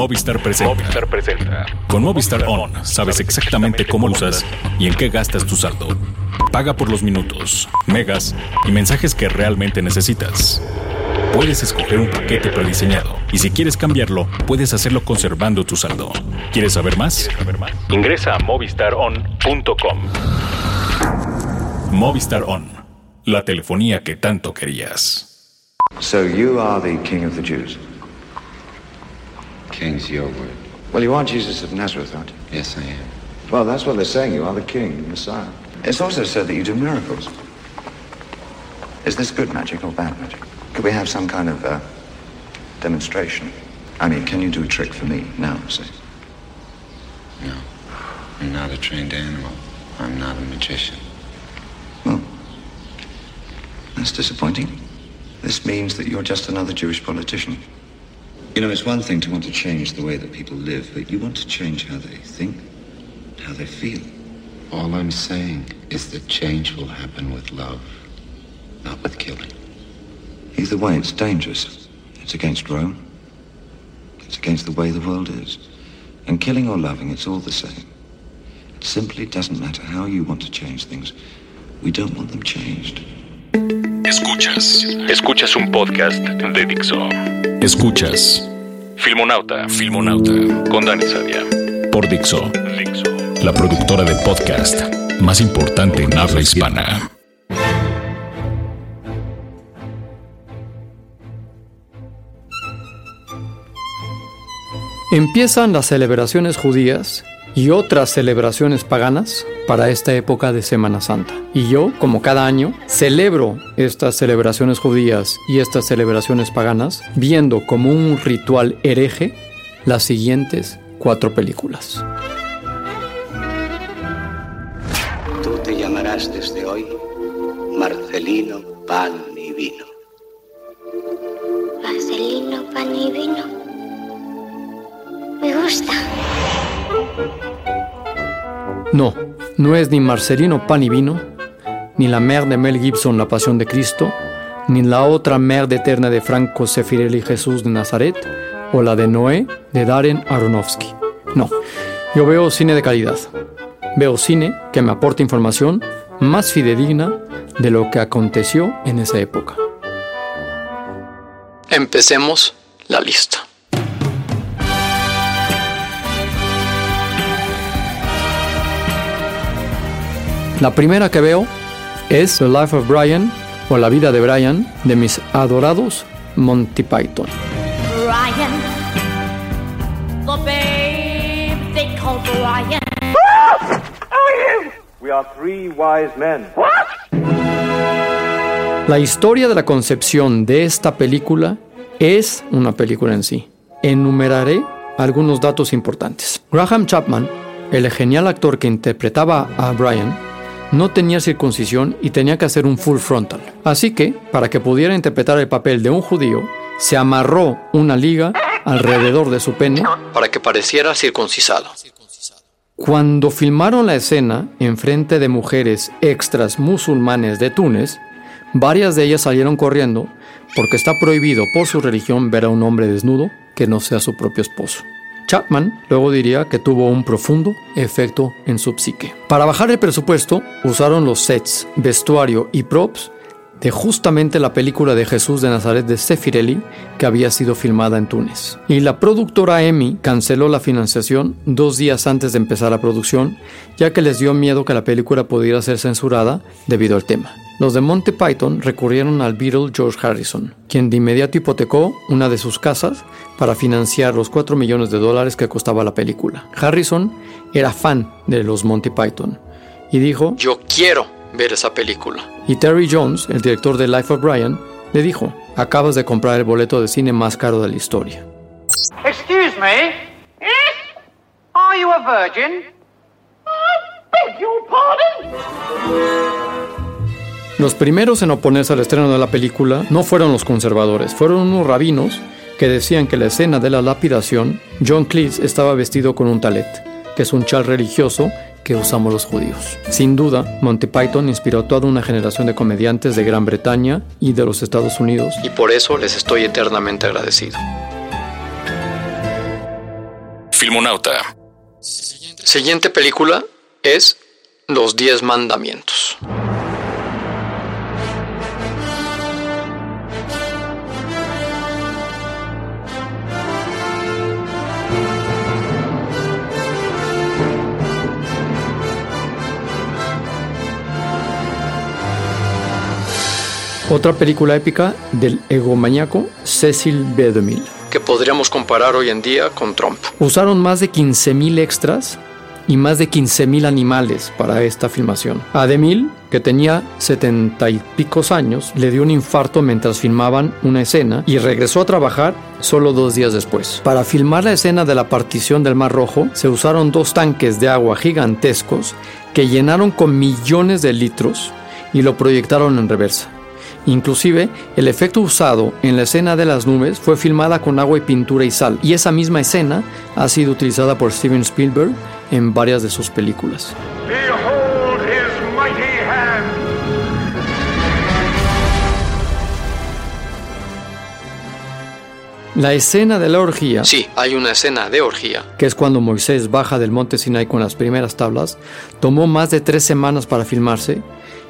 Movistar presenta. Movistar presenta. Con Movistar On sabes exactamente cómo lo usas y en qué gastas tu saldo. Paga por los minutos, megas y mensajes que realmente necesitas. Puedes escoger un paquete prediseñado y si quieres cambiarlo, puedes hacerlo conservando tu saldo. ¿Quieres saber más? Ingresa a movistaron.com. Movistar On, la telefonía que tanto querías. So you are the king of the Jews? King's your word. Well, you are Jesus of Nazareth, aren't you? Yes, I am. Well, that's what they're saying. You are the king, the Messiah. It's also said that you do miracles. Is this good magic or bad magic? Could we have some kind of uh, demonstration? I mean, can you do a trick for me now, say? No. I'm not a trained animal. I'm not a magician. Well, that's disappointing. This means that you're just another Jewish politician. You know, it's one thing to want to change the way that people live, but you want to change how they think, how they feel. All I'm saying is that change will happen with love, not with killing. Either way, it's dangerous. It's against Rome. It's against the way the world is. And killing or loving, it's all the same. It simply doesn't matter how you want to change things. We don't want them changed. Escuchas. Escuchas un podcast de Dixo. Escuchas. Filmonauta. Filmonauta. Con Dani Sadia. Por Dixo. Dixo. La productora de podcast más importante en habla hispana. Empiezan las celebraciones judías y otras celebraciones paganas para esta época de Semana Santa. Y yo, como cada año, celebro estas celebraciones judías y estas celebraciones paganas viendo como un ritual hereje las siguientes cuatro películas. Tú te llamarás desde hoy Marcelino Pan y Vino. Marcelino, pan y vino. Me gusta. No, no es ni Marcelino Pan y Vino, ni la mer de Mel Gibson La Pasión de Cristo, ni la otra mer de eterna de Franco Sefirelli Jesús de Nazaret, o la de Noé de Darren Aronofsky. No, yo veo cine de calidad. Veo cine que me aporta información más fidedigna de lo que aconteció en esa época. Empecemos la lista. La primera que veo es The Life of Brian o La vida de Brian de mis adorados Monty Python. Brian. The babe they call Brian. We are three wise men. La historia de la concepción de esta película es una película en sí. Enumeraré algunos datos importantes. Graham Chapman, el genial actor que interpretaba a Brian, no tenía circuncisión y tenía que hacer un full frontal. Así que, para que pudiera interpretar el papel de un judío, se amarró una liga alrededor de su pene para que pareciera circuncisado. Cuando filmaron la escena en frente de mujeres extras musulmanes de Túnez, varias de ellas salieron corriendo porque está prohibido por su religión ver a un hombre desnudo que no sea su propio esposo. Chapman luego diría que tuvo un profundo efecto en su psique. Para bajar el presupuesto, usaron los sets, vestuario y props de justamente la película de Jesús de Nazaret de Sefirelli que había sido filmada en Túnez. Y la productora EMI canceló la financiación dos días antes de empezar la producción, ya que les dio miedo que la película pudiera ser censurada debido al tema. Los de Monty Python recurrieron al Beatle George Harrison, quien de inmediato hipotecó una de sus casas para financiar los 4 millones de dólares que costaba la película. Harrison era fan de los Monty Python y dijo, yo quiero ver esa película. Y Terry Jones, el director de Life of Brian, le dijo, acabas de comprar el boleto de cine más caro de la historia. Excuse me? Yes? Are you a virgin? I beg your pardon? Los primeros en oponerse al estreno de la película no fueron los conservadores, fueron unos rabinos que decían que la escena de la lapidación, John Cleese estaba vestido con un talet, que es un chal religioso que usamos los judíos. Sin duda, Monty Python inspiró a toda una generación de comediantes de Gran Bretaña y de los Estados Unidos, y por eso les estoy eternamente agradecido. Filmonauta. Siguiente película es Los Diez Mandamientos. Otra película épica del egomaniaco Cecil B. DeMille, que podríamos comparar hoy en día con Trump. Usaron más de 15.000 extras y más de 15.000 animales para esta filmación. A DeMille, que tenía 70 y picos años, le dio un infarto mientras filmaban una escena y regresó a trabajar solo dos días después. Para filmar la escena de la partición del Mar Rojo, se usaron dos tanques de agua gigantescos que llenaron con millones de litros y lo proyectaron en reversa. Inclusive, el efecto usado en la escena de las nubes fue filmada con agua y pintura y sal, y esa misma escena ha sido utilizada por Steven Spielberg en varias de sus películas. La escena de la orgía. Sí, hay una escena de orgía. Que es cuando Moisés baja del monte Sinai con las primeras tablas. Tomó más de tres semanas para filmarse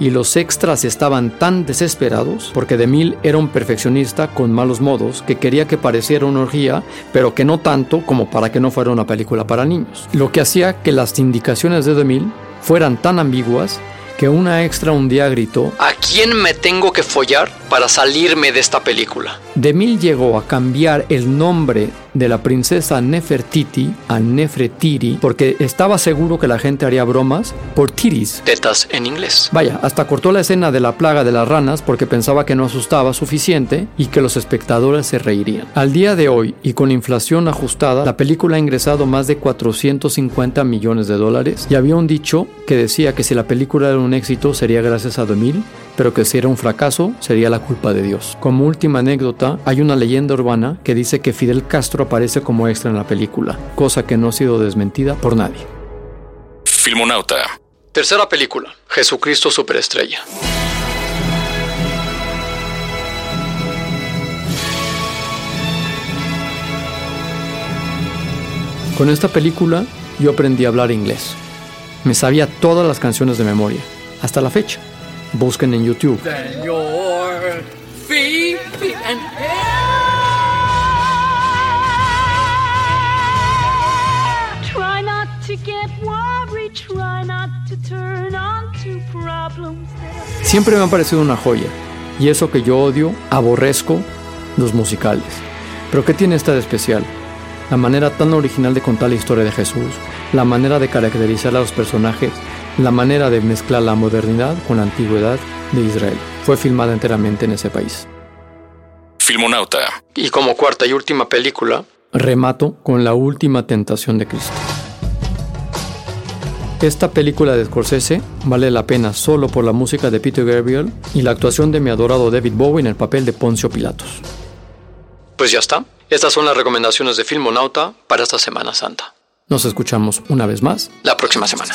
y los extras estaban tan desesperados porque DeMille era un perfeccionista con malos modos que quería que pareciera una orgía, pero que no tanto como para que no fuera una película para niños. Lo que hacía que las indicaciones de DeMille fueran tan ambiguas que una extra un día gritó ¿A quién me tengo que follar para salirme de esta película? DeMille llegó a cambiar el nombre de la princesa Nefertiti a Nefretiri porque estaba seguro que la gente haría bromas por tiris, tetas en inglés. Vaya, hasta cortó la escena de la plaga de las ranas porque pensaba que no asustaba suficiente y que los espectadores se reirían. Al día de hoy y con inflación ajustada, la película ha ingresado más de 450 millones de dólares y había un dicho que decía que si la película era un éxito sería gracias a 2000 pero que si era un fracaso sería la culpa de Dios. Como última anécdota, hay una leyenda urbana que dice que Fidel Castro aparece como extra en la película, cosa que no ha sido desmentida por nadie. Filmonauta. Tercera película, Jesucristo Superestrella. Con esta película yo aprendí a hablar inglés. Me sabía todas las canciones de memoria, hasta la fecha. Busquen en YouTube. Try not to get worried, try not to turn on to problems. Siempre me ha parecido una joya. Y eso que yo odio, aborrezco los musicales. Pero ¿qué tiene esta de especial? La manera tan original de contar la historia de Jesús, la manera de caracterizar a los personajes, la manera de mezclar la modernidad con la antigüedad de Israel. Fue filmada enteramente en ese país. Filmonauta. Y como cuarta y última película, remato con la última tentación de Cristo. Esta película de Scorsese vale la pena solo por la música de Peter Gabriel y la actuación de mi adorado David Bowie en el papel de Poncio Pilatos. Pues ya está. Estas son las recomendaciones de Filmonauta para esta Semana Santa. Nos escuchamos una vez más la próxima semana.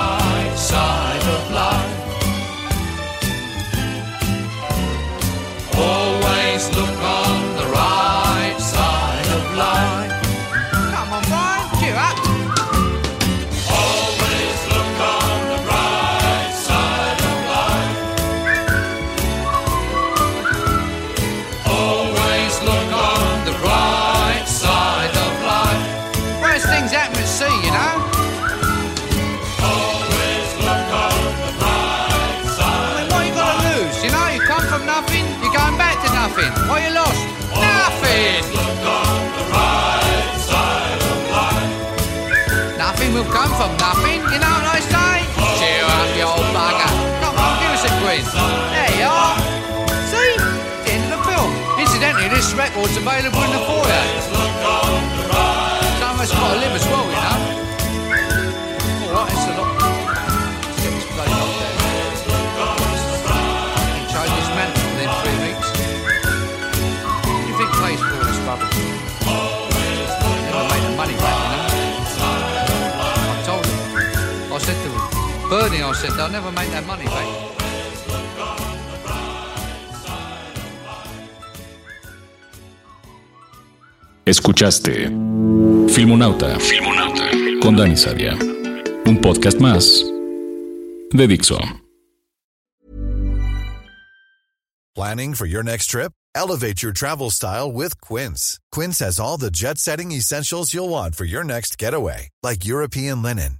What you lost? Nothing. Look on the right side of life. Nothing will come from nothing, you know what I say? Cheer up, you old bugger. Come on, give us a quiz. There you are. See? The end of the film. Incidentally, this record's available in the foyer. Said, they'll never make that money back. Escuchaste Filmonauta, Filmonauta con Dani Sadia. Un podcast más de Dixo. Planning for your next trip? Elevate your travel style with Quince. Quince has all the jet setting essentials you'll want for your next getaway, like European linen,